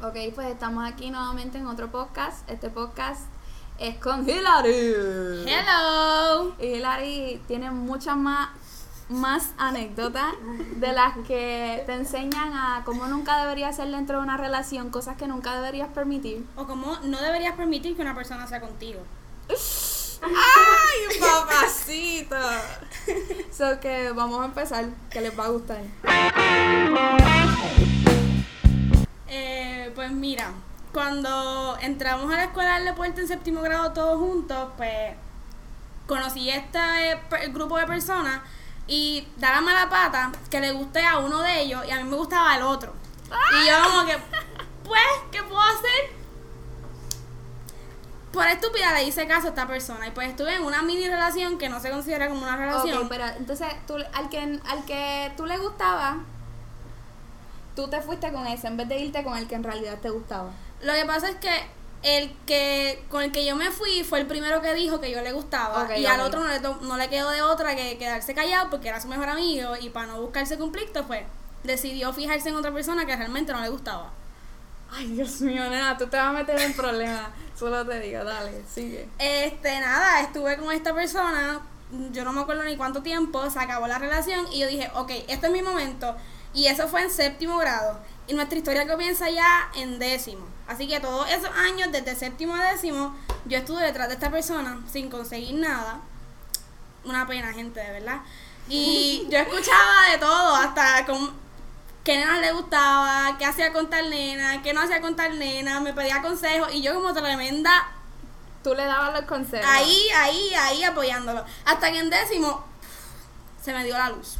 Ok, pues estamos aquí nuevamente en otro podcast. Este podcast es con Hilary. Hello. Y Hilary tiene muchas más, más anécdotas de las que te enseñan a cómo nunca deberías ser dentro de una relación, cosas que nunca deberías permitir. O como no deberías permitir que una persona sea contigo. ¡Ay, papacito! so que vamos a empezar, que les va a gustar. Eh, pues mira, cuando entramos a la escuela de Puerto en séptimo grado todos juntos, pues conocí este eh, grupo de personas y da la mala pata que le guste a uno de ellos y a mí me gustaba el otro. Y yo como que, pues, ¿qué puedo hacer? Por estúpida le hice caso a esta persona y pues estuve en una mini relación que no se considera como una relación. Ok, pero entonces tú, al, que, al que tú le gustaba, tú te fuiste con ese en vez de irte con el que en realidad te gustaba. Lo que pasa es que el que con el que yo me fui fue el primero que dijo que yo le gustaba y al otro no le, no le quedó de otra que quedarse callado porque era su mejor amigo y para no buscarse conflicto pues decidió fijarse en otra persona que realmente no le gustaba. Ay, Dios mío, nena, tú te vas a meter en problemas. Solo te digo, dale, sigue. Este, nada, estuve con esta persona, yo no me acuerdo ni cuánto tiempo, se acabó la relación y yo dije, ok, este es mi momento. Y eso fue en séptimo grado. Y nuestra historia comienza ya en décimo. Así que todos esos años, desde séptimo a décimo, yo estuve detrás de esta persona sin conseguir nada. Una pena, gente, de verdad. Y yo escuchaba de todo, hasta con qué nena le gustaba, qué hacía con tal nena, qué no hacía con tal nena, me pedía consejos y yo como tremenda Tú le dabas los consejos. Ahí, ahí, ahí apoyándolo. Hasta que en décimo se me dio la luz.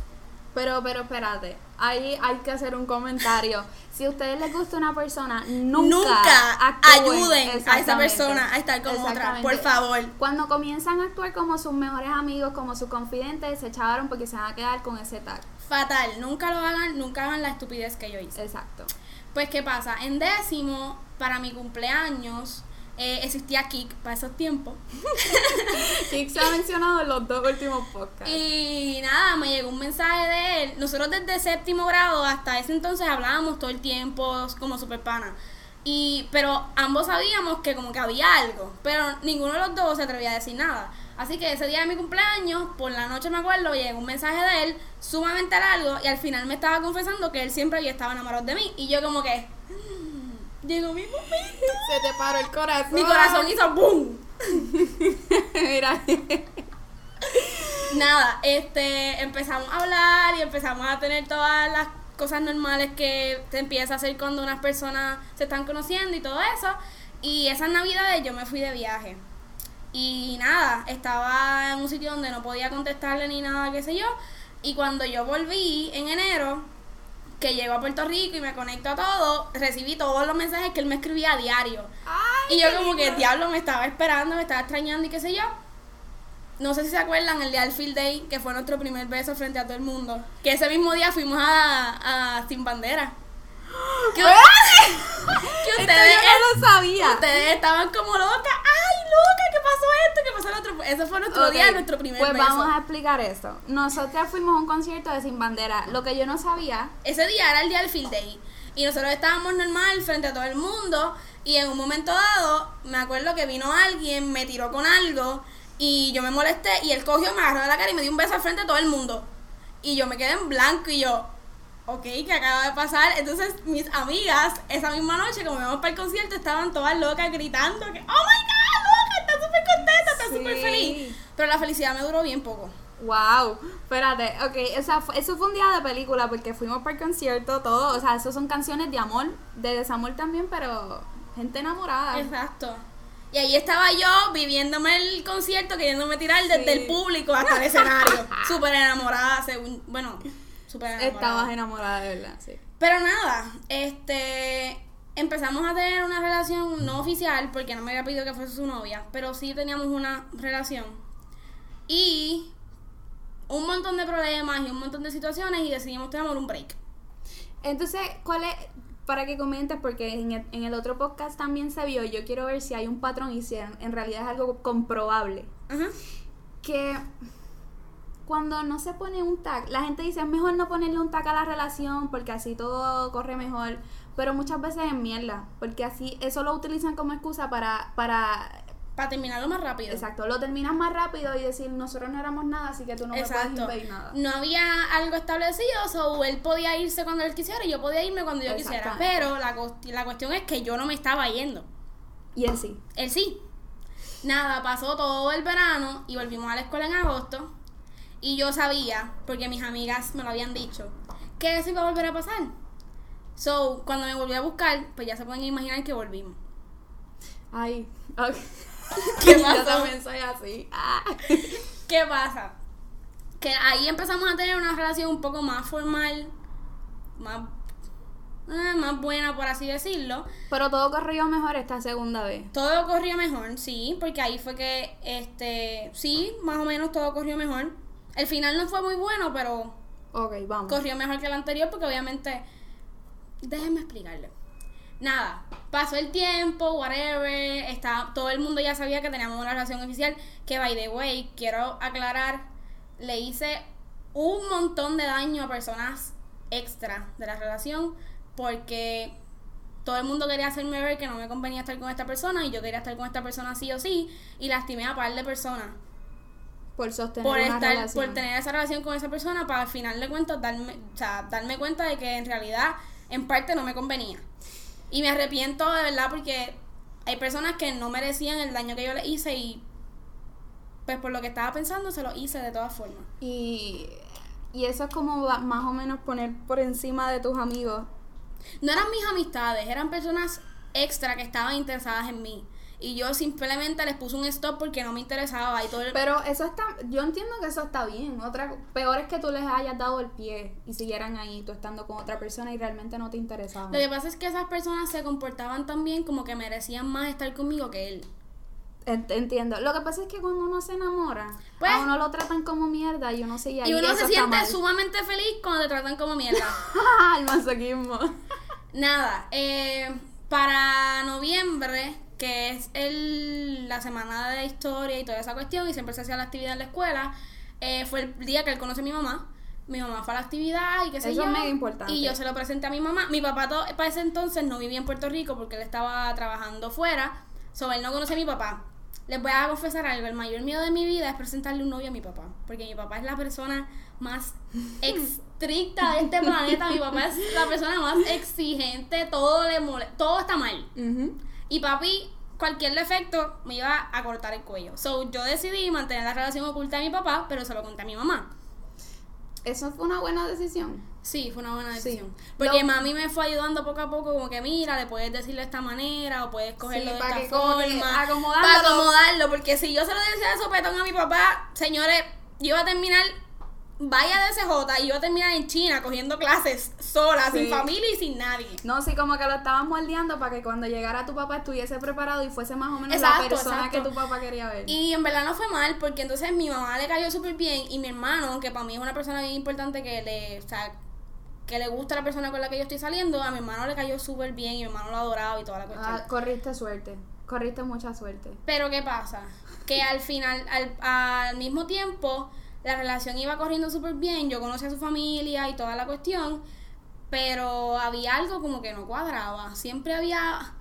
Pero, pero espérate, ahí hay que hacer un comentario. Si a ustedes les gusta una persona, nunca, ayuden a esa persona a estar con otra, por favor. Cuando comienzan a actuar como sus mejores amigos, como sus confidentes, se echaron porque se van a quedar con ese tag. Fatal, nunca lo hagan, nunca hagan la estupidez que yo hice. Exacto. Pues, ¿qué pasa? En décimo, para mi cumpleaños, eh, existía Kik para esos tiempos. Kik se ha mencionado en los dos últimos podcasts. Y nada, me llegó un mensaje de él. Nosotros desde séptimo grado hasta ese entonces hablábamos todo el tiempo como super pana. Y, pero ambos sabíamos que como que había algo, pero ninguno de los dos se atrevía a decir nada. Así que ese día de mi cumpleaños, por la noche me acuerdo, llegó un mensaje de él sumamente largo y al final me estaba confesando que él siempre había estado enamorado de mí. Y yo como que, "Mm, llegó mi momento. Se te paró el corazón. Mi corazón hizo boom. Mira. Nada, este, empezamos a hablar y empezamos a tener todas las cosas normales que se empieza a hacer cuando unas personas se están conociendo y todo eso. Y esas navidades yo me fui de viaje. Y nada, estaba en un sitio donde no podía contestarle ni nada, qué sé yo. Y cuando yo volví en enero, que llego a Puerto Rico y me conecto a todo, recibí todos los mensajes que él me escribía a diario. Ay, Y yo como que lindo. diablo me estaba esperando, me estaba extrañando y qué sé yo. No sé si se acuerdan el día del Field Day, que fue nuestro primer beso frente a todo el mundo. Que ese mismo día fuimos a, a Sin Bandera. Que, que Esto ustedes, yo no lo sabía. ustedes estaban como locas. ¡Ay, loca! ¿Qué pasó esto? ¿Qué pasó el otro? Ese fue nuestro día, nuestro primer Pues beso. vamos a explicar esto. Nosotras fuimos a un concierto de Sin Bandera. Lo que yo no sabía. Ese día era el día del Field Day. Y nosotros estábamos normal frente a todo el mundo. Y en un momento dado, me acuerdo que vino alguien, me tiró con algo. Y yo me molesté. Y él cogió, me agarró de la cara y me dio un beso al frente a todo el mundo. Y yo me quedé en blanco. Y yo, ok, ¿qué acaba de pasar? Entonces, mis amigas, esa misma noche, como íbamos para el concierto, estaban todas locas gritando que, oh my god, loca, está súper contenta, está Sí. súper feliz. Pero la felicidad me duró bien poco. Wow, espérate, ok, o sea, eso fue un día de película porque fuimos para el concierto, todo, o sea, eso son canciones de amor, de desamor también, pero gente enamorada. Exacto. Y ahí estaba yo viviéndome el concierto, queriéndome tirar desde Sí. el público hasta el escenario. Súper enamorada, según. Bueno, súper enamorada. Estabas enamorada de verdad, sí. Pero nada, este. Empezamos a tener una relación no oficial, porque no me había pedido que fuese su novia, pero sí teníamos una relación. Y un montón de problemas y un montón de situaciones y decidimos tener un break. Entonces, ¿cuál es, para que comentes, porque en el, en el otro podcast también se vio, yo quiero ver si hay un patrón y si en, en realidad es algo comprobable, Ajá. que cuando no se pone un tag, la gente dice, es mejor no ponerle un tag a la relación porque así todo corre mejor. pero muchas veces es mierda, porque así eso lo utilizan como excusa para para Para terminarlo más rápido. exacto, lo terminas más rápido y decir, nosotros no éramos nada, así que tú no me puedes impedir nada. No había algo establecido, o él podía irse cuando él quisiera y yo podía irme cuando yo quisiera. Pero la, la cuestión es que yo no me estaba yendo. Y él sí. Él sí. Nada, pasó todo el verano y volvimos a la escuela en agosto. Y yo sabía, porque mis amigas me lo habían dicho, que eso iba a volver a pasar. So, cuando me volví a buscar, pues ya se pueden imaginar que volvimos. Ay, ¿Qué pasa? soy así. Ah. ¿Qué pasa? Que ahí empezamos a tener una relación un poco más formal, más, eh, más buena, por así decirlo. Pero todo corrió mejor esta segunda vez. Todo corrió mejor, sí, porque ahí fue que, este, sí, más o menos todo corrió mejor. El final no fue muy bueno, pero Ok, vamos. corrió mejor que el anterior porque obviamente... Déjenme explicarle. Nada, pasó el tiempo, whatever, está, todo el mundo ya sabía que teníamos una relación oficial, que by the way, quiero aclarar, le hice un montón de daño a personas extra de la relación porque todo el mundo quería hacerme ver que no me convenía estar con esta persona y yo quería estar con esta persona sí o sí y lastimé a par de personas por sostener por una estar relación. por tener esa relación con esa persona para al final de cuentas darme o sea, darme cuenta de que en realidad en parte no me convenía. Y me arrepiento de verdad porque hay personas que no merecían el daño que yo les hice y pues por lo que estaba pensando se lo hice de todas formas. Y y eso es como más o menos poner por encima de tus amigos. No eran mis amistades eran personas extra que estaban interesadas en mí y yo simplemente les puse un stop porque no me interesaba y todo el- Pero eso está, yo entiendo que eso está bien. Otra, peor es que tú les hayas dado el pie y siguieran ahí, tú estando con otra persona y realmente no te interesaba. Lo que pasa es que esas personas se comportaban tan bien como que merecían más estar conmigo que él. Ent- Entiendo. Lo que pasa es que cuando uno se enamora, Pues- a uno lo tratan como mierda y uno ahí. Y uno se siente sumamente feliz cuando te tratan como mierda. el masoquismo. Nada, eh, para noviembre, que es el, la semana de historia y toda esa cuestión, y siempre se hacía la actividad en la escuela, eh, fue el día que él conoce a mi mamá. Mi mamá fue a la actividad y qué sé Eso yo. es mega importante. Y yo se lo presenté a mi mamá. Mi papá to- para ese entonces no vivía en Puerto Rico porque él estaba trabajando fuera. So, él no conoce a mi papá. Les voy a confesar algo. El mayor miedo de mi vida es presentarle un novio a mi papá. Porque mi papá es la persona más estricta de este planeta. Mi papá es la persona más exigente. Todo le mole todo está mal. Y papi, cualquier defecto me iba a cortar el cuello. So, yo decidí mantener la relación oculta a mi papá, pero se lo conté a mi mamá. Eso fue una buena decisión. Sí, fue una buena Sí. decisión. Porque Lo- mami me fue ayudando poco a poco, como que mira, le puedes decirle de esta manera o puedes cogerlo Sí, de esta forma. acomodándolo. Para acomodarlo, porque si yo se lo decía de sopetón a mi papá, señores, yo iba a terminar vaya de CJ y iba a terminar en China cogiendo clases sola, Sí. sin familia y sin nadie. No, sí, como que lo estabas moldeando para que cuando llegara tu papá estuviese preparado y fuese más o menos Exacto, la persona exacto. que tu papá quería ver. Y en verdad no fue mal, porque entonces mi mamá le cayó súper bien y mi hermano, que para mí es una persona bien importante que le, o sea, que le gusta la persona con la que yo estoy saliendo, a mi hermano le cayó súper bien y mi hermano lo adoraba y toda la cuestión. Ah, corriste suerte. Corriste mucha suerte. Pero ¿qué pasa? Que al final, al, al mismo tiempo, la relación iba corriendo súper bien, yo conocí a su familia y toda la cuestión, pero había algo como que no cuadraba. Siempre había,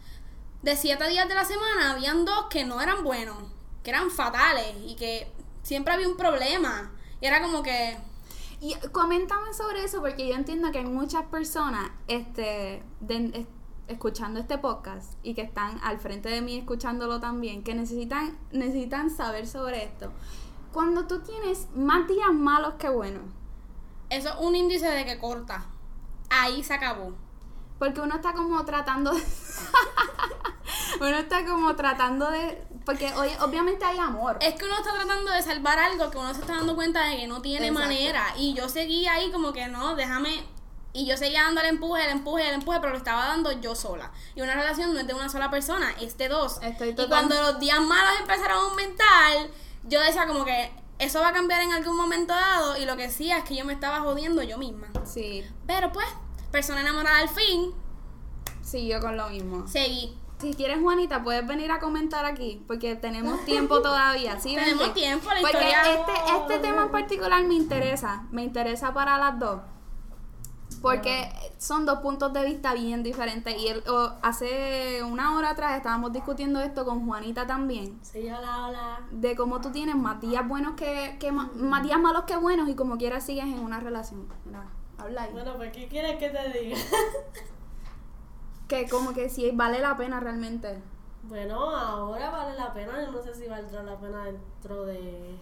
de siete días de la semana, habían dos que no eran buenos, que eran fatales y que siempre había un problema. Y era como que, Y coméntame sobre eso porque yo entiendo que hay muchas personas este, escuchando este podcast y que están al frente de mí escuchándolo también, que necesitan, necesitan saber sobre esto. Cuando tú tienes más días malos que buenos, eso es un índice de que corta. Ahí se acabó. porque uno está como tratando de... uno está como tratando de... Porque hoy, obviamente hay amor. Es que uno está tratando de salvar algo que uno se está dando cuenta de que no tiene Exacto. manera. Y yo seguía ahí como que no, déjame. Y yo seguía dando el empuje, el empuje, el empuje, pero lo estaba dando yo sola. Y una relación no es de una sola persona, es de dos. Estoy y cuando los días malos empezaron a aumentar, yo decía como que eso va a cambiar en algún momento dado. Y lo que sí es que yo me estaba jodiendo yo misma. Sí, Pero pues, persona enamorada al fin, siguió con lo mismo. seguí. Si quieres, Juanita, puedes venir a comentar aquí, porque tenemos tiempo todavía. ¿sí? Tenemos Vente. tiempo, la Porque historia- este, este tema en particular me interesa, me interesa para las dos. Porque son dos puntos de vista bien diferentes. Y él, o, hace una hora atrás estábamos discutiendo esto con Juanita también. Sí, hola, hola. De cómo tú tienes más días buenos que, que ma- más días malos que buenos y como quieras sigues en una relación. Habla ahí. Bueno, pues, ¿qué quieres que te diga? Que como que si vale la pena realmente. Bueno, ahora vale la pena, yo no sé si valdrá la pena dentro de,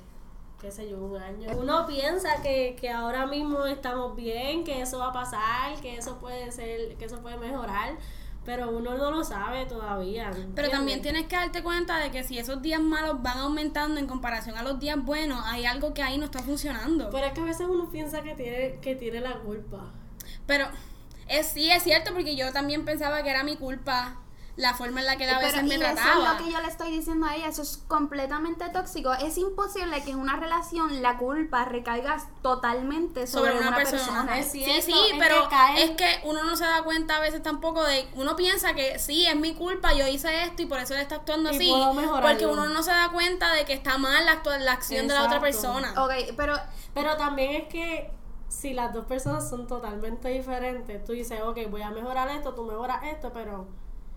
qué sé yo, un año. Uno piensa que, que ahora mismo estamos bien, que eso va a pasar, que eso puede ser, que eso puede mejorar, pero uno no lo sabe todavía. Pero también tienes que darte cuenta de que si esos días malos van aumentando en comparación a los días buenos, hay algo que ahí no está funcionando. Pero es que a veces uno piensa que tiene, que tiene la culpa. Pero es, sí, es cierto, porque yo también pensaba que era mi culpa la forma en la que él a veces me y eso trataba. es lo que yo le estoy diciendo a ella, eso es completamente tóxico. Es imposible que en una relación la culpa recaiga totalmente sobre, sobre una, persona. persona. Es Sí, cierto, sí, es pero es que uno no se da cuenta a veces tampoco de, uno piensa que sí, es mi culpa, yo hice esto y por eso él está actuando Y así, porque uno no se da cuenta de que está mal la, la acción de la otra persona. Ok, pero Pero también es que si las dos personas son totalmente diferentes, tú dices, ok, voy a mejorar esto, tú mejoras esto, pero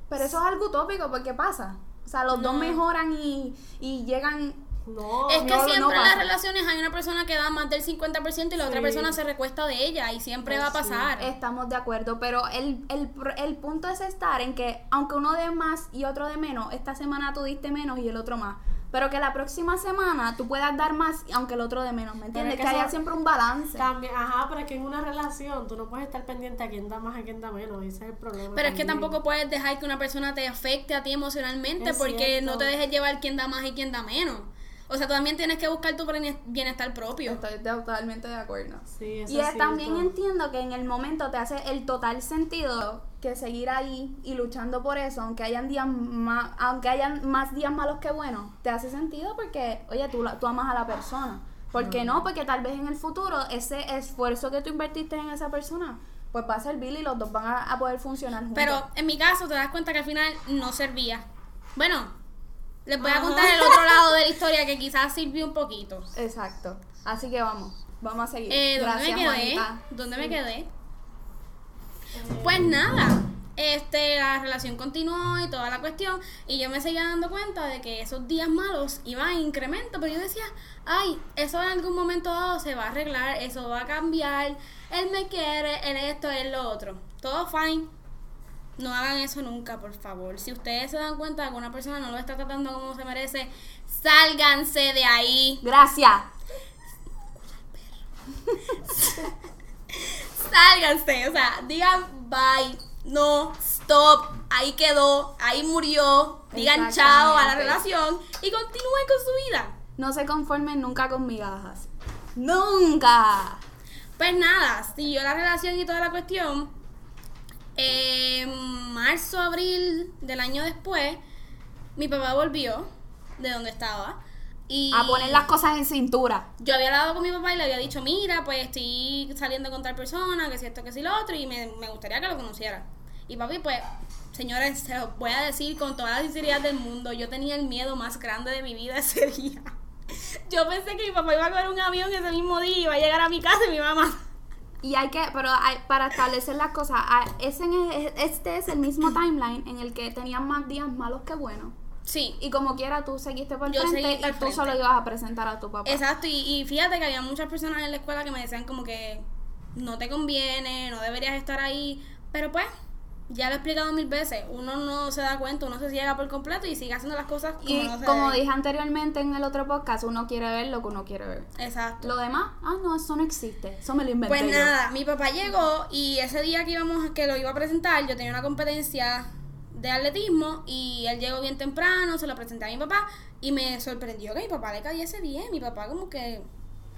Pero eso es algo utópico, porque pasa. O sea, los dos No. mejoran y, y llegan. no. Es que no, no siempre en las relaciones hay una persona que da más del 50% y la otra persona se recuesta de ella y siempre Pues va a sí. pasar. Estamos de acuerdo, pero el, el, pro- el punto es estar en que, aunque uno dé más y otro de menos, esta semana tú diste menos y el otro más. Pero que la próxima semana tú puedas dar más, aunque el otro de menos, ¿me entiendes? es Que, que haya siempre un balance. También, ajá, pero es que en una relación tú no puedes estar pendiente a quién da más, a quién da menos, ese es el problema. Pero es que también. tampoco puedes dejar que una persona te afecte a ti emocionalmente Es porque cierto. no te dejes llevar quién da más y quién da menos. O sea, tú también tienes que buscar tu bienestar propio. Estoy totalmente de acuerdo. Sí, eso Y es también entiendo que en el momento te hace el total sentido que seguir ahí y luchando por eso, aunque hayan días más, aunque hayan más días malos que buenos, te hace sentido porque, oye, tú, la- tú amas a la persona. ¿Por qué no? Porque tal vez en el futuro ese esfuerzo que tú invertiste en esa persona, pues va a servir y los dos van a, a poder funcionar juntos. Pero en mi caso te das cuenta que al final no servía. Bueno, les voy a contar el otro lado de la historia que quizás sirvió un poquito. Exacto. Así que vamos, vamos a seguir. Eh, ¿Dónde Gracias, me quedé? Juanita. ¿Dónde me quedé? Pues nada, este, la relación continuó y toda la cuestión, y yo me seguía dando cuenta de que esos días malos iban en incremento, pero yo decía, ay, eso en algún momento dado se va a arreglar, eso va a cambiar, él me quiere, él esto, él lo otro, todo fine. No hagan eso nunca, por favor. Si ustedes se dan cuenta de que una persona no lo está tratando como se merece, sálganse de ahí. Gracias. Sálganse, o sea, digan bye, no, stop, ahí quedó, ahí murió, digan chao a la relación y continúen con su vida. No se conformen nunca con migajas. Nunca. Pues nada, siguió la relación y toda la cuestión. En marzo, abril del año después, mi papá volvió de donde estaba. Y A poner las cosas en cintura. yo había hablado con mi papá y le había dicho, mira, pues estoy saliendo con tal persona, que si esto, que si lo otro, y me, me gustaría que lo conociera. Y papi, pues, señores, se lo voy a decir con toda la sinceridad del mundo, yo tenía el miedo más grande de mi vida ese día. Yo pensé que mi papá iba a coger un avión ese mismo día y iba a llegar a mi casa y a matar. Y hay que, pero hay- para establecer las cosas, ese este es el mismo timeline en el que tenían más días malos que buenos. Sí, Y como quiera, tú seguiste por Yo frente seguí y tú solo ibas a presentar a tu papá. exacto. Y, y fíjate que había muchas personas en la escuela que me decían como que no te conviene, no deberías estar ahí. Pero pues, ya lo he explicado mil veces. Uno no se da cuenta, uno se ciega por completo y sigue haciendo las cosas como Y no se como dije anteriormente en el otro podcast, uno quiere ver lo que uno quiere ver. Exacto. Lo demás, ah, no, eso no existe. Eso me lo inventé. Pues yo. nada, mi papá llegó y ese día que íbamos, que lo iba a presentar, yo tenía una competencia de atletismo y él llegó bien temprano, se lo presenté a mi papá y me sorprendió que mi papá le cayese bien. Mi papá como que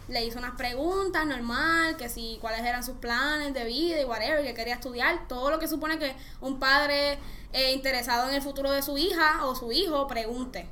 le hizo unas preguntas normal, que si cuáles eran sus planes de vida y whatever, que quería estudiar, todo lo que supone que un padre eh, interesado en el futuro de su hija o su hijo pregunte.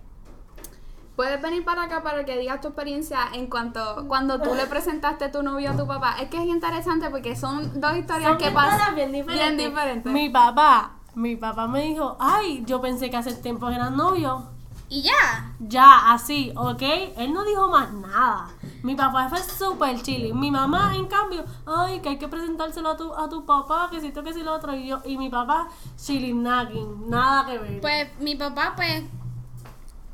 Puedes venir para acá para que digas tu experiencia en cuanto cuando tú le presentaste tu novio a tu papá. Es que es interesante porque son dos historias Son que historias pasan bien diferentes. diferentes. Mi papá, mi papá me dijo, ay, yo pensé que hace tiempo eran novios. Y ya. Ya, así, ¿ok? Él no dijo más nada. Mi papá fue súper chilling. Mi mamá, en cambio, ay, que hay que presentárselo a tu, a tu papá, que si esto, que si lo otro. Y, yo, y mi papá, chilling, nagging, nada que ver. Pues mi papá, pues,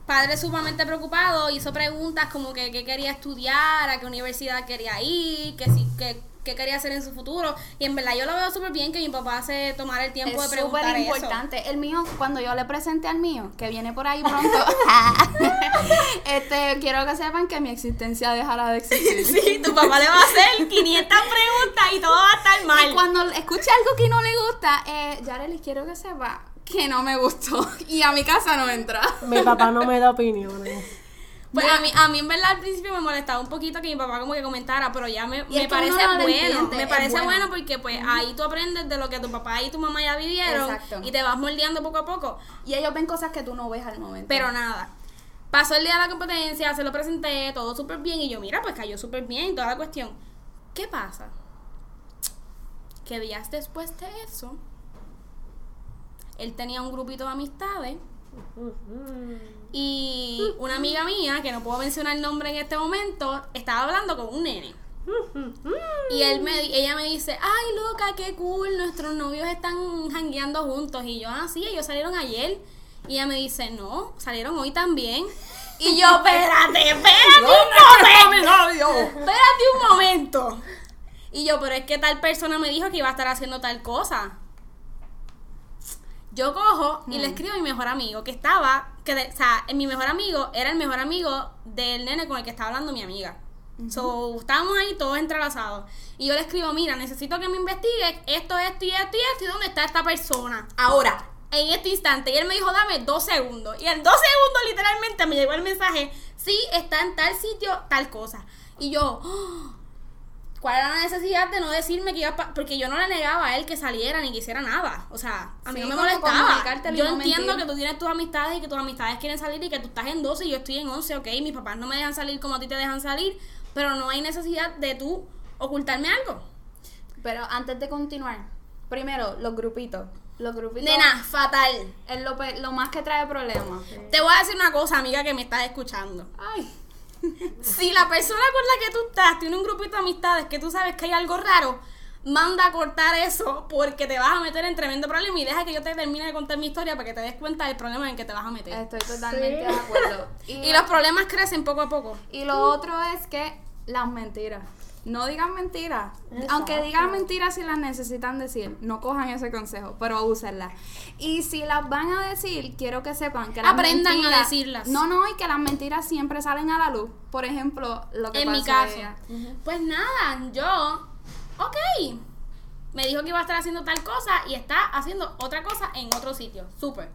padre sumamente preocupado, hizo preguntas como que qué quería estudiar, a qué universidad quería ir, que si, que qué quería hacer en su futuro. Y en verdad yo lo veo súper bien que mi papá se tomara el tiempo Es de preguntar súper eso. importante. El mío, cuando yo le presenté al mío, que viene por ahí pronto, este, quiero que sepan que mi existencia dejará de existir. Sí, tu papá le va a hacer 500 preguntas y todo va a estar mal. Y cuando escuche algo que no le gusta, eh, Yareli, quiero que sepa que no me gustó. Y a mi casa no entra. Mi papá no me da opiniones. Pues a mí, a mí en verdad al principio me molestaba un poquito que mi papá como que comentara, pero ya me, me parece no bueno. me parece bueno. bueno. porque pues ahí tú aprendes de lo que tu papá y tu mamá ya vivieron Exacto. y te vas moldeando poco a poco. Y ellos ven cosas que tú no ves al momento. Pero nada. Pasó el día de la competencia, se lo presenté, todo súper bien. Y yo, mira, pues cayó súper bien, toda la cuestión. ¿Qué pasa? Que días después de eso, él tenía un grupito de amistades. Y una amiga mía, que no puedo mencionar el nombre en este momento, estaba hablando con un nene. Y él me, ella me dice, ay loca, qué cool, nuestros novios están jangueando juntos. Y yo, ah, sí, ellos salieron ayer. Y ella me dice, no, salieron hoy también. Y yo, espérate, espérate un momento. Espérate un momento. Y yo, pero es que tal persona me dijo que iba a estar haciendo tal cosa. Yo cojo y le escribo a mi mejor amigo, que estaba, que de- o sea, mi mejor amigo era el mejor amigo del nene con el que estaba hablando mi amiga. So, estábamos ahí todos entrelazados. Y yo le escribo, mira, necesito que me investigues esto, esto y esto y esto, y dónde está esta persona. Ahora, en este instante. Y él me dijo, dame dos segundos. Y en dos segundos, literalmente, me llegó el mensaje, sí, está en tal sitio, tal cosa. Y yo, "Oh, ¿cuál era la necesidad de no decirme que iba a pa-?" Porque yo no le negaba a él que saliera ni que hiciera nada. O sea, a mí Sí, no me molestaba. Yo no entiendo mentir. que tú tienes tus amistades y que tus amistades quieren salir y que tú estás en 12 y yo estoy en 11, ok. Mis papás no me dejan salir como a ti te dejan salir, pero no hay necesidad de tú ocultarme algo. Pero antes de continuar, primero, los grupitos. Los grupitos. Nena, fatal. Es lo, lo más que trae problemas. Te voy a decir una cosa, amiga, que me estás escuchando. Ay. Si la persona con la que tú estás tiene un grupito de amistades que tú sabes que hay algo raro, manda a cortar eso porque te vas a meter en tremendo problema y deja que yo te termine de contar mi historia para que te des cuenta del problema en que te vas a meter. Estoy totalmente Sí. de acuerdo. Y los problemas crecen poco a poco. Y lo otro es que las mentiras. No digan mentiras. Aunque digan mentiras si las necesitan decir, no cojan ese consejo, pero úsenlas. Y si las van a decir, quiero que sepan que las Aprendan a decirlas. No, no, y que las mentiras siempre salen a la luz. Por ejemplo, lo que En mi pasó caso. ella. Pues nada, yo, ok, me dijo que iba a estar haciendo tal cosa y está haciendo otra cosa en otro sitio. Súper.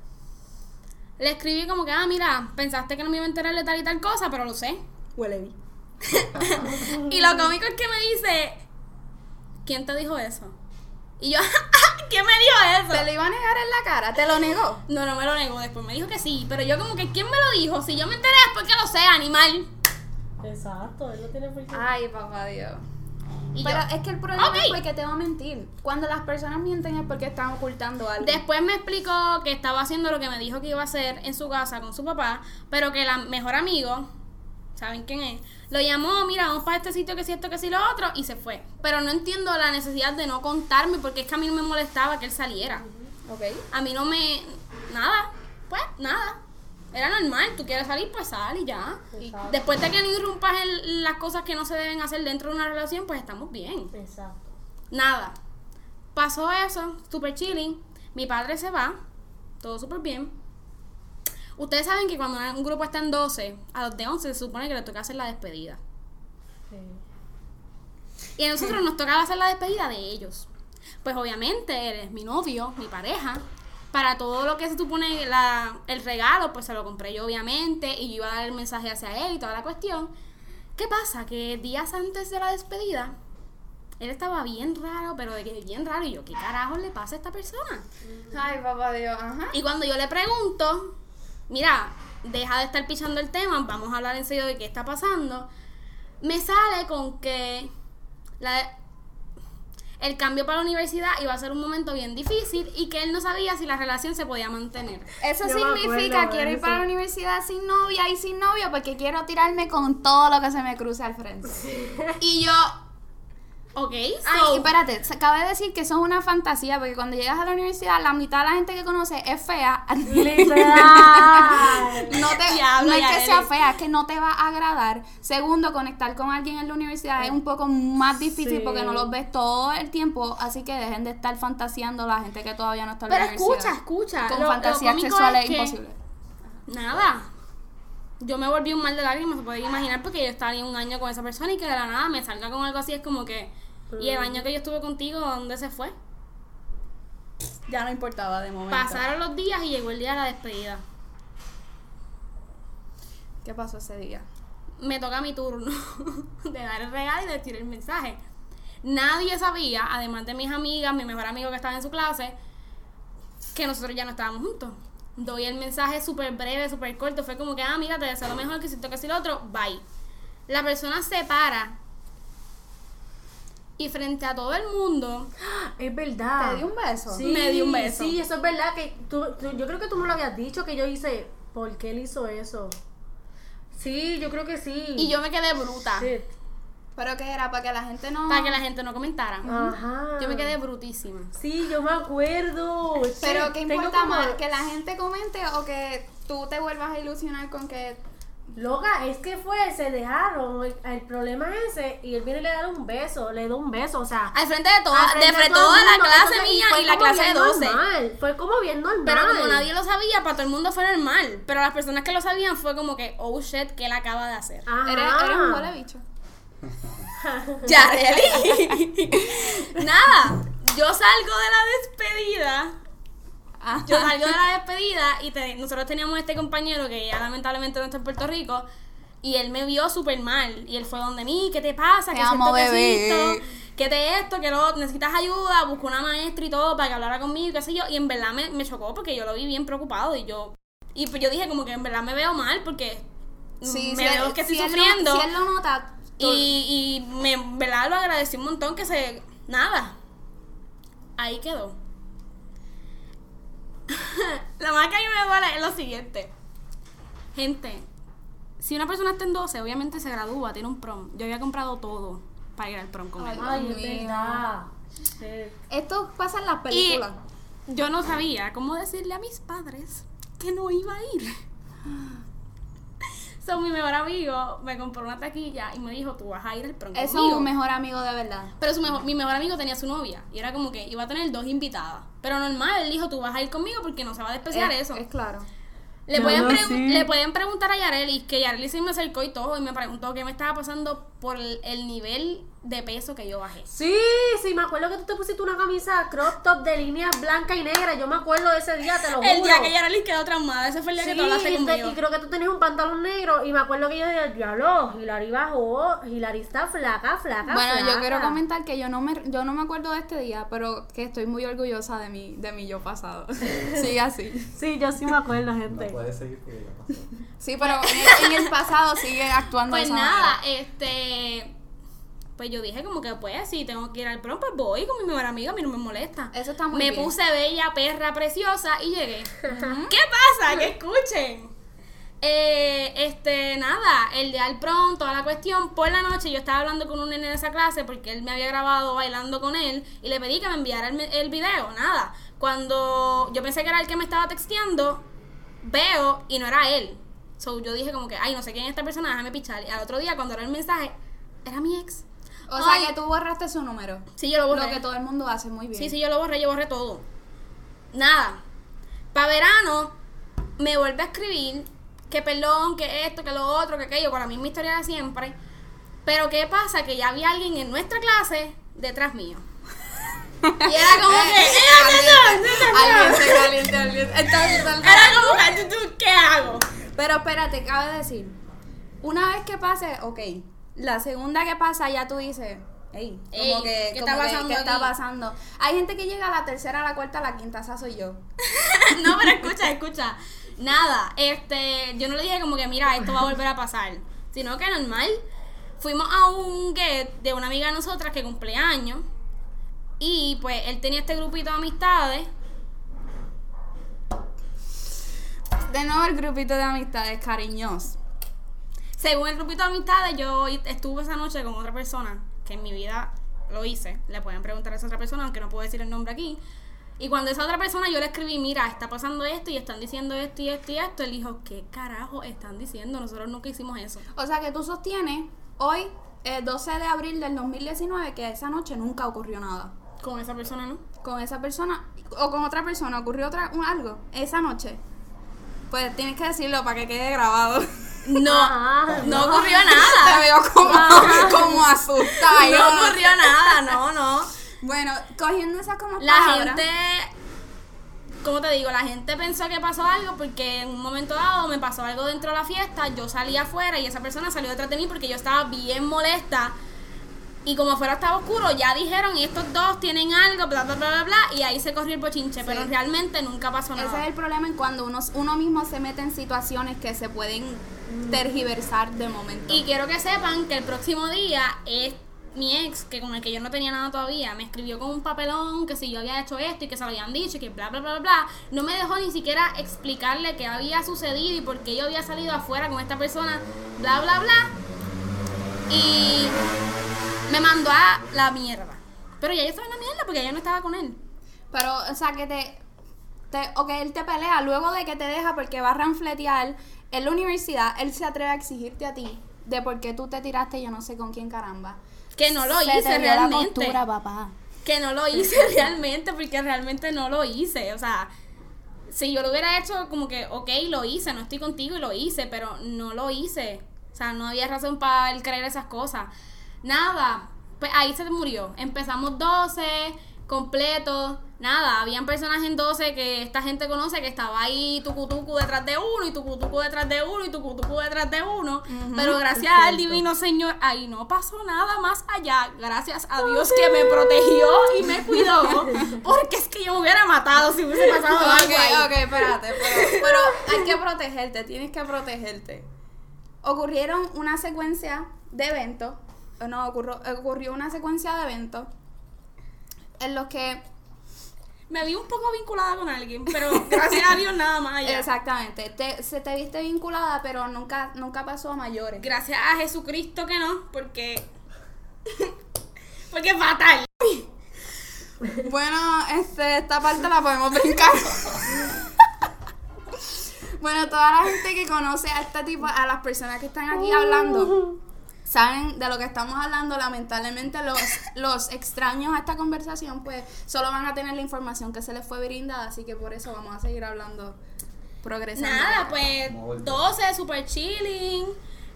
Le escribí como que, ah, mira, pensaste que no me iba a enterar de tal y tal cosa, pero lo sé. Huele bien. Y lo cómico es que me dice, ¿quién te dijo eso? Y yo, ¿quién me dijo Te eso? lo iba a negar en la cara, te lo negó. No, no me lo negó, después me dijo que sí, pero yo como que, ¿quién me lo dijo? Si yo me enteré es porque lo sé, animal. Exacto, él no tiene por qué. Ay, papá Dios. Y Pero yo, es que el problema es porque te va a mentir. Cuando las personas mienten es porque están ocultando algo. Después me explicó que estaba haciendo lo que me dijo que iba a hacer en su casa con su papá, pero que la mejor amigo, ¿saben quién es? Lo llamó, mira, vamos para este sitio, que si esto, que si lo otro, y se fue. Pero no entiendo la necesidad de no contarme, porque es que a mí no me molestaba que él saliera. Ok. A mí no me... Nada, pues nada. Era normal, tú quieres salir, pues sal y ya. Exacto. Después de que no irrumpas en las cosas que no se deben hacer dentro de una relación, pues estamos bien. Exacto. Nada. Pasó eso, super chilling. Mi padre se va, todo súper bien. Ustedes saben que cuando un grupo está en 12, a los de 11 se supone que le toca hacer la despedida. Sí. Y a nosotros nos tocaba hacer la despedida de ellos. Pues obviamente él es mi novio, mi pareja. Para todo lo que se supone la, el regalo, pues se lo compré yo obviamente y yo iba a dar el mensaje hacia él y toda la cuestión. ¿Qué pasa? Que días antes de la despedida, él estaba bien raro, pero de que bien raro. Y yo, ¿qué carajo le pasa a esta persona? Ay, papá Dios, ajá. Y cuando yo le pregunto, mira, deja de estar pichando el tema, vamos a hablar en serio de qué está pasando, me sale con que la- el cambio para la universidad iba a ser un momento bien difícil y que él no sabía si la relación se podía mantener. Eso Yo significa acuerdo quiero ir para la universidad sin novia y sin novio porque quiero tirarme con todo lo que se me cruce al frente. Y yo, Ok, Ay, so, y espérate, se acaba de decir que eso es una fantasía, porque cuando llegas a la universidad, la mitad de la gente que conoce es fea. Literal. No, te, Diablo, no es que sea fea, es que no te va a agradar. Segundo, conectar con alguien en la universidad es un poco más difícil Sí. porque no los ves todo el tiempo, así que dejen de estar fantaseando la gente que todavía no está en pero la universidad. escucha, escucha. Con lo- fantasías sexuales es que- imposible. Nada. Yo me volví un mal de lágrimas, se puede imaginar, porque yo estaría un año con esa persona y que de la nada me salga con algo así, es como que. ¿Y el año que yo estuve contigo, dónde se fue? Ya no importaba de momento. Pasaron los días y llegó el día de la despedida. ¿Qué pasó ese día? Me toca mi turno de dar el regalo y de decir el mensaje. Nadie sabía, además de mis amigas, mi mejor amigo que estaba en su clase, que nosotros ya no estábamos juntos. Doy el mensaje súper breve, súper corto. Fue como que, ah, mira, te deseo lo mejor, que siento que si lo otro, bye. La persona se para y frente a todo el mundo, Es verdad. ¿Te di un beso? Sí, Me dio un beso. Sí, eso es verdad. que tú, tú- Yo creo que tú me lo habías dicho que yo hice. ¿Por qué él hizo eso? Sí, yo creo que sí. y yo me quedé bruta. Sí. ¿Pero qué era? ¿Para que la gente no...? Para que la gente no comentara. Ajá. Yo me quedé brutísima. Sí, yo me acuerdo. Pero ¿qué tengo importa como- más? ¿Que la gente comente o que tú te vuelvas a ilusionar con que... Loca, es que fue, se dejaron. El, el problema es ese. Y él viene y le da un beso. Le da un beso, o sea. Al frente de toda, frente de frente todo toda la clase mía y la clase de bien 12. normal, Fue como bien normal. Pero como nadie lo sabía, para todo el mundo fue normal. Pero las personas que lo sabían fue como que, oh shit, ¿qué él acaba de hacer? Ajá. Eres, eres un huele bicho. Ya. Nada, yo salgo de la despedida. Yo salgo de la despedida y te- nosotros teníamos este compañero que ya lamentablemente no está en Puerto Rico. Y él me vio súper mal. Y él fue donde mí, ¿qué te pasa? Te ¿Qué amo, siento que bebé. ¿Qué te esto? ¿Qué lo? ¿Necesitas ayuda? Busco una maestra y todo para que hablara conmigo y qué sé yo. Y en verdad me, me chocó porque yo lo vi bien preocupado y yo... Y pues yo dije como que en verdad me veo mal porque Sí, me si veo él- que estoy si él lo- sufriendo. si él lo nota... Y, y me, en verdad, lo agradecí un montón que se... Nada. Ahí quedó. lo más que a mí me duele es lo siguiente. Gente, si una persona está en 12, obviamente se gradúa, tiene un prom. Yo había comprado todo para ir al prom con él. Ay, es verdad. Esto pasa en las Y películas. yo no sabía cómo decirle a mis padres que no iba a ir. So, mi mejor amigo me compró una taquilla y me dijo, tú vas a ir al prom Eso es conmigo". un mejor amigo de verdad. Pero su mejor, mi mejor amigo tenía su novia y era como que iba a tener dos invitadas. Pero normal, él dijo, tú vas a ir conmigo porque no se va a despreciar es, eso. Es claro. le, No, pueden sí. le pueden preguntar a Yareli, que Yareli se me acercó y todo y me preguntó qué me estaba pasando por el, el nivel de peso que yo bajé. Sí, sí, me acuerdo que tú te pusiste una camisa crop top de líneas blanca y negra. Yo me acuerdo de ese día, te lo juro. El día que Yareli quedó traumada, ese fue el día Sí, que tú hablaste conmigo. y creo que tú tenías un pantalón negro y me acuerdo que yo dije, diablo, Hilary bajó, Hilary está flaca, flaca, Bueno, yo flaca". quiero comentar que yo no me yo no me acuerdo de este día, pero que estoy muy orgullosa de mi de mi yo pasado. Sigue así. Sí, yo sí me acuerdo, No gente. puedes seguir porque ya pasó. Sí, pero en el, en el pasado sigue actuando de Pues esa nada, manera. este. Pues yo dije como que pues si tengo que ir al prom, pues voy con mi mejor amiga, a mí no me molesta. Eso está muy me bien. puse bella, perra, preciosa y llegué. ¿Qué pasa? Que escuchen. Eh, este, nada, el día del prom, toda la cuestión. Por la noche yo estaba hablando con un nene de esa clase porque él me había grabado bailando con él y le pedí que me enviara el, me- el video. Nada. Cuando yo pensé que era el que me estaba texteando, veo y no era él. So yo dije como que, ay, no sé quién es esta persona, déjame pichar. Y al otro día, cuando era el mensaje, era mi ex. O Ay. sea, que tú borraste su número. Sí, yo lo borré. Lo que todo el mundo hace muy bien. Sí, sí, yo lo borré, yo borré todo. Nada. Para verano, me vuelve a escribir que perdón, que esto, que lo otro, que aquello, con la misma historia de siempre. Pero ¿qué pasa? Que ya había alguien en nuestra clase detrás mío. Y era como que, Alguien se alguien- Entonces, era como que, ¿tú, tú, ¿qué hago? Pero espérate, cabe decir, una vez que pase, ok, la segunda que pasa ya tú dices, como Ey, que, ¿qué como está que, pasando ¿qué está pasando? Hay gente que llega a la tercera, a la cuarta, a la quinta, esa soy yo. no, pero escucha, escucha. Nada, este, yo no le dije como que, mira, esto va a volver a pasar. Sino que normal. Fuimos a un get de una amiga de nosotras que cumpleaños. Y pues él tenía este grupito de amistades. De nuevo el grupito de amistades cariñosos. Según el grupito de amistades, yo estuve esa noche con otra persona que en mi vida lo hice. Le pueden preguntar a esa otra persona, aunque no puedo decir el nombre aquí. Y cuando esa otra persona yo le escribí, mira, está pasando esto y están diciendo esto y esto y esto, él dijo, ¿qué carajo están diciendo? Nosotros nunca hicimos eso. O sea que tú sostienes hoy, eh, 12 de abril del 2019, que esa noche nunca ocurrió nada. Con esa persona, ¿no? Con esa persona o con otra persona, ¿ocurrió otra, un, algo esa noche? Pues tienes que decirlo para que quede grabado. No, Ah, no ocurrió Te nada. veo como, como asustada. No ocurrió nada, no, no. Bueno, cogiendo esas como La palabras, gente, ¿cómo te digo? La gente pensó que pasó algo porque en un momento dado me pasó algo dentro de la fiesta, yo salí afuera y esa persona salió detrás de mí porque yo estaba bien molesta. Y como afuera estaba oscuro, ya dijeron, estos dos tienen algo, bla, bla, bla, bla, bla, y ahí se corrió el bochinche, pero realmente nunca pasó nada. Ese es el problema en cuando uno, uno mismo se mete en situaciones que se pueden tergiversar de momento. Y quiero que sepan que el próximo día es mi ex, que con el que yo no tenía nada todavía, me escribió con un papelón que si yo había hecho esto y que se lo habían dicho y que bla, bla, bla, bla, bla. No me dejó ni siquiera explicarle qué había sucedido y por qué yo había salido afuera con esta persona, bla, bla, bla. Y me mandó a la mierda. Pero ya yo estaba en la mierda porque ya no estaba con él. Pero, o sea, que te, te. O que él te pelea luego de que te deja porque va a ranfletear en la universidad, él se atreve a exigirte a ti de por qué tú te tiraste yo no sé con quién caramba. Que no lo Se te hice la realmente. papá. que no lo hice realmente porque realmente no lo hice. O sea, si yo lo hubiera hecho como que, ok, lo hice, no estoy contigo y lo hice, pero no lo hice. O sea, no había razón para él creer esas cosas. Nada, pues ahí se murió. Empezamos 12, completo. Nada, habían personas en 12 que esta gente conoce que estaba ahí tucutucu detrás de uno y tucutucu detrás de uno y tucutucu detrás de uno. Pero gracias al divino Señor, ahí no pasó nada más allá. Gracias a Dios que me protegió y me cuidó. Porque es que yo me hubiera matado si hubiese pasado algo Ok, ahí. ok, espérate, pero, pero hay que protegerte, tienes que protegerte. Ocurrieron una secuencia de eventos, no, ocurrió, ocurrió una secuencia de eventos en los que, Me vi un poco vinculada con alguien, pero gracias a Dios nada más allá. exactamente, te, se te viste vinculada, pero nunca, nunca pasó a mayores. Gracias a Jesucristo que no, porque. porque es fatal. Bueno, este, esta parte la podemos brincar. bueno, toda la gente que conoce a este tipo, a las personas que están aquí hablando, saben de lo que estamos hablando. Lamentablemente, los, los extraños a esta conversación, pues, solo van a tener la información que se les fue brindada, así que por eso vamos a seguir hablando, progresando. Nada, pues 12, super chilling.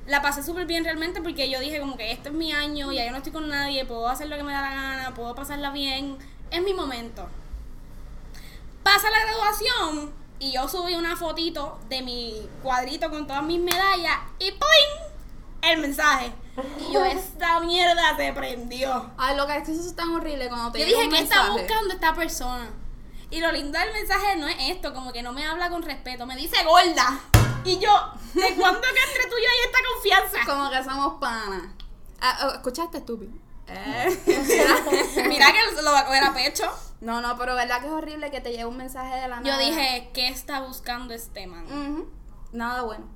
La pasé súper bien realmente porque yo dije como que este es mi año, ya yo no estoy con nadie, puedo hacer lo que me da la gana, puedo pasarla bien, es mi momento. Pasa la graduación y yo subí una fotito de mi cuadrito con todas mis medallas y ¡pum! El mensaje. Y yo, esta mierda se prendió. Ay, lo que es que eso es tan horrible cuando te Yo dije, ¿qué está buscando esta persona? Y lo lindo del mensaje no es esto, como que no me habla con respeto, me dice gorda. Y yo, ¿de cuándo que entre tú y yo hay esta confianza? Como que somos panas. Ah, oh, ¿Escuchaste, estúpido? Eh. Mira que lo va a coger a pecho. No, no, pero verdad que es horrible que te llegue un mensaje de la nada. Yo dije, ¿qué está buscando este man? Ujú. Nada bueno.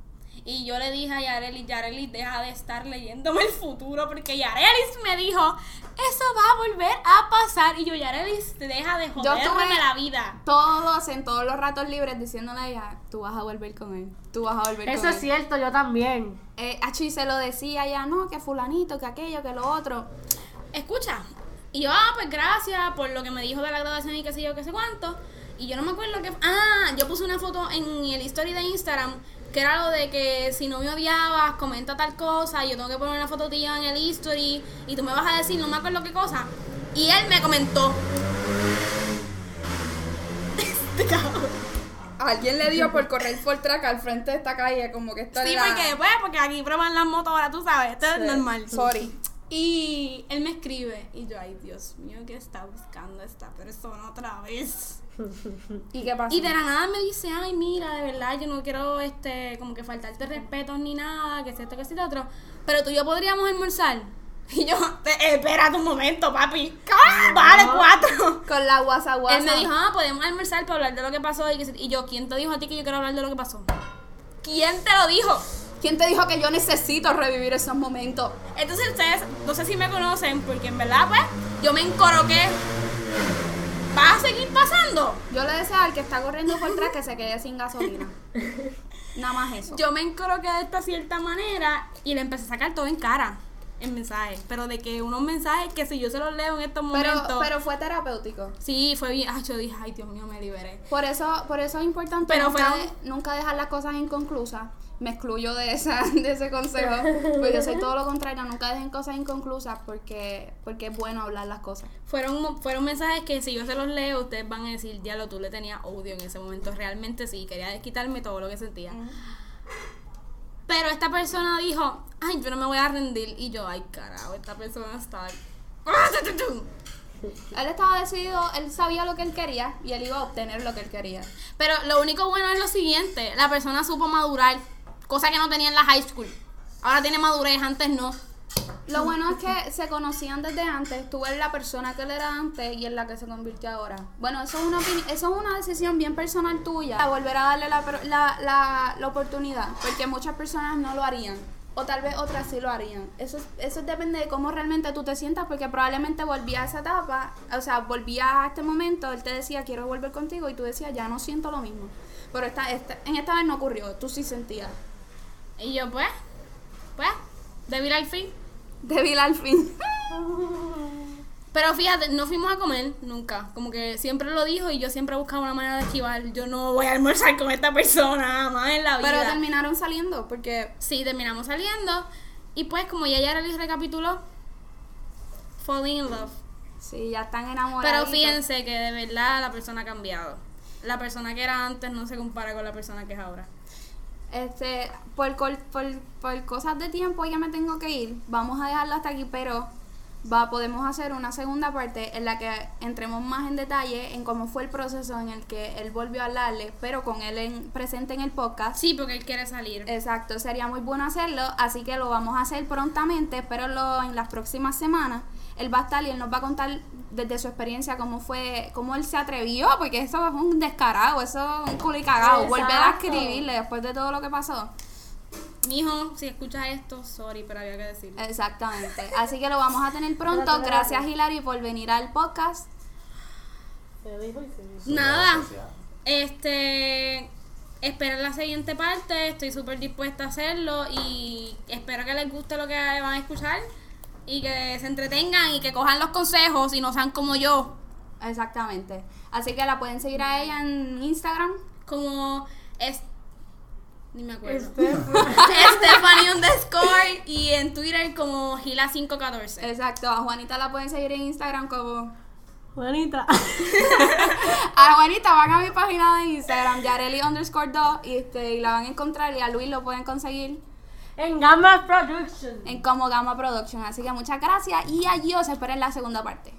Y yo le dije a Yarelis, Yarelis, deja de estar leyéndome el futuro, porque Yarelis me dijo, eso va a volver a pasar. Y yo, Yarelis, deja de Yo joderme la vida. Todos en todos los ratos libres diciéndole a ella, tú vas a volver con él, tú vas a volver Eso con es él. cierto, yo también. Eh, achi, se lo decía ya, no, que fulanito, que aquello, que lo otro. escucha. Y yo, ah, pues gracias por lo que me dijo de la graduación y qué sé yo, qué sé cuánto. Y yo no me acuerdo que. Ah, yo puse una foto en el story de Instagram que era lo de que si no me odiabas, comenta tal cosa. Yo tengo que poner una foto tuya en el history y tú me vas a decir, no me acuerdo qué cosa. Y él me comentó. Este cabrón. Alguien le dio por correr por track al frente de esta calle, como que está Sí, la... porque pues, porque aquí prueban las motos ahora, tú sabes, esto es normal. Sorry. Y él me escribe y yo, ay Dios mío, ¿qué está buscando esta persona otra vez? ¿Y qué pasó? Y de la nada me dice, ay mira, de verdad, yo no quiero este, como que faltarte respeto ni nada, que es esto, que es lo otro. Pero tú y yo podríamos almorzar. Y yo, "Te- espérate un momento, papi. Vale, cuatro. Con la guasa guasa. Él me dijo, ah, podemos almorzar para hablar de lo que pasó. Y yo, ¿quién te dijo a ti que yo quiero hablar de lo que pasó? ¿Quién te lo dijo? ¿Quién te dijo que yo necesito revivir esos momentos? Entonces ustedes, no sé si me conocen, porque en verdad, pues, yo me encoroqué. ¿Va a seguir pasando? Yo le deseo al que está corriendo por atrás que se quede sin gasolina. Nada más eso. Yo me encoroqué de esta cierta manera y le empecé a sacar todo en cara. En mensajes. Pero de que unos mensajes que si yo se los leo en estos pero, momentos. pero fue terapéutico. sí, fue bien. Ay, yo dije, ay, Dios mío, me liberé. Por eso, por eso es importante Pero nunca, fueron- de- nunca dejar las cosas inconclusas. Me excluyo de esa, de ese consejo. Porque yo soy todo lo contrario, nunca dejen cosas inconclusas porque, porque es bueno hablar las cosas. Fueron, fueron mensajes que si yo se los leo, ustedes van a decir, diablo, tú le tenías odio en ese momento. Realmente sí, quería desquitarme todo lo que sentía. Pero esta persona dijo, ay, yo no me voy a rendir. Y yo, ay, carajo, esta persona está... Él estaba decidido, él sabía lo que él quería y él iba a obtener lo que él quería. Pero lo único bueno es lo siguiente, la persona supo madurar, cosa que no tenía en la high school. Ahora tiene madurez, antes no. Lo bueno es que se conocían desde antes, tú eres la persona que él era antes y en la que se convirtió ahora. Bueno, eso es una, eso es una decisión bien personal tuya, a volver a darle la, la, la, la oportunidad, porque muchas personas no lo harían, o tal vez otras sí lo harían. Eso, es- eso depende de cómo realmente tú te sientas, porque probablemente volvía a esa etapa, o sea, volvía a este momento, él te decía quiero volver contigo y tú decías ya no siento lo mismo. Pero esta, esta, en esta vez no ocurrió, tú sí sentías. Y yo, pues, pues, débil al fin. Débil al fin. Pero fíjate, no fuimos a comer nunca. Como que siempre lo dijo y yo siempre buscaba una manera de esquivar. Yo no voy a almorzar con esta persona más en la vida. Pero terminaron saliendo, porque Sí, terminamos saliendo. Y pues, como ya ya les recapituló, falling in love. sí, ya están enamorados. Pero fíjense que de verdad la persona ha cambiado. La persona que era antes no se compara con la persona que es ahora. Este, por, por, por cosas de tiempo ya me tengo que ir. Vamos a dejarlo hasta aquí, pero va, podemos hacer una segunda parte en la que entremos más en detalle en cómo fue el proceso en el que él volvió a hablarle, pero con él en, presente en el podcast. Sí, porque él quiere salir. Exacto, sería muy bueno hacerlo, así que lo vamos a hacer prontamente, pero lo, en las próximas semanas él va a estar y él nos va a contar desde su experiencia cómo fue, cómo él se atrevió, porque eso fue un descarado, eso es un culicagado, volver a escribirle después de todo lo que pasó. Mijo, si escuchas esto, sorry, pero había que decirlo. Exactamente, así que lo vamos a tener pronto. Gracias Hilary por venir al podcast. Se dijo y se dijo. Nada. Este. Esperen la siguiente parte. Estoy súper dispuesta a hacerlo. Y espero que les guste lo que van a escuchar. Y que se entretengan y que cojan los consejos y no sean como yo. Exactamente, así que la pueden seguir a ella en Instagram. Como. Es, ni me acuerdo. Stephanie underscore. Y en Twitter como Gila514. Exacto, a Juanita la pueden seguir en Instagram como... Juanita. A Juanita van a mi página de Instagram, Yareli underscore 2, y, este, y la van a encontrar y a Luis lo pueden conseguir En Gamma Production. en como Gama Production. Así que muchas gracias y allí os espero en la segunda parte.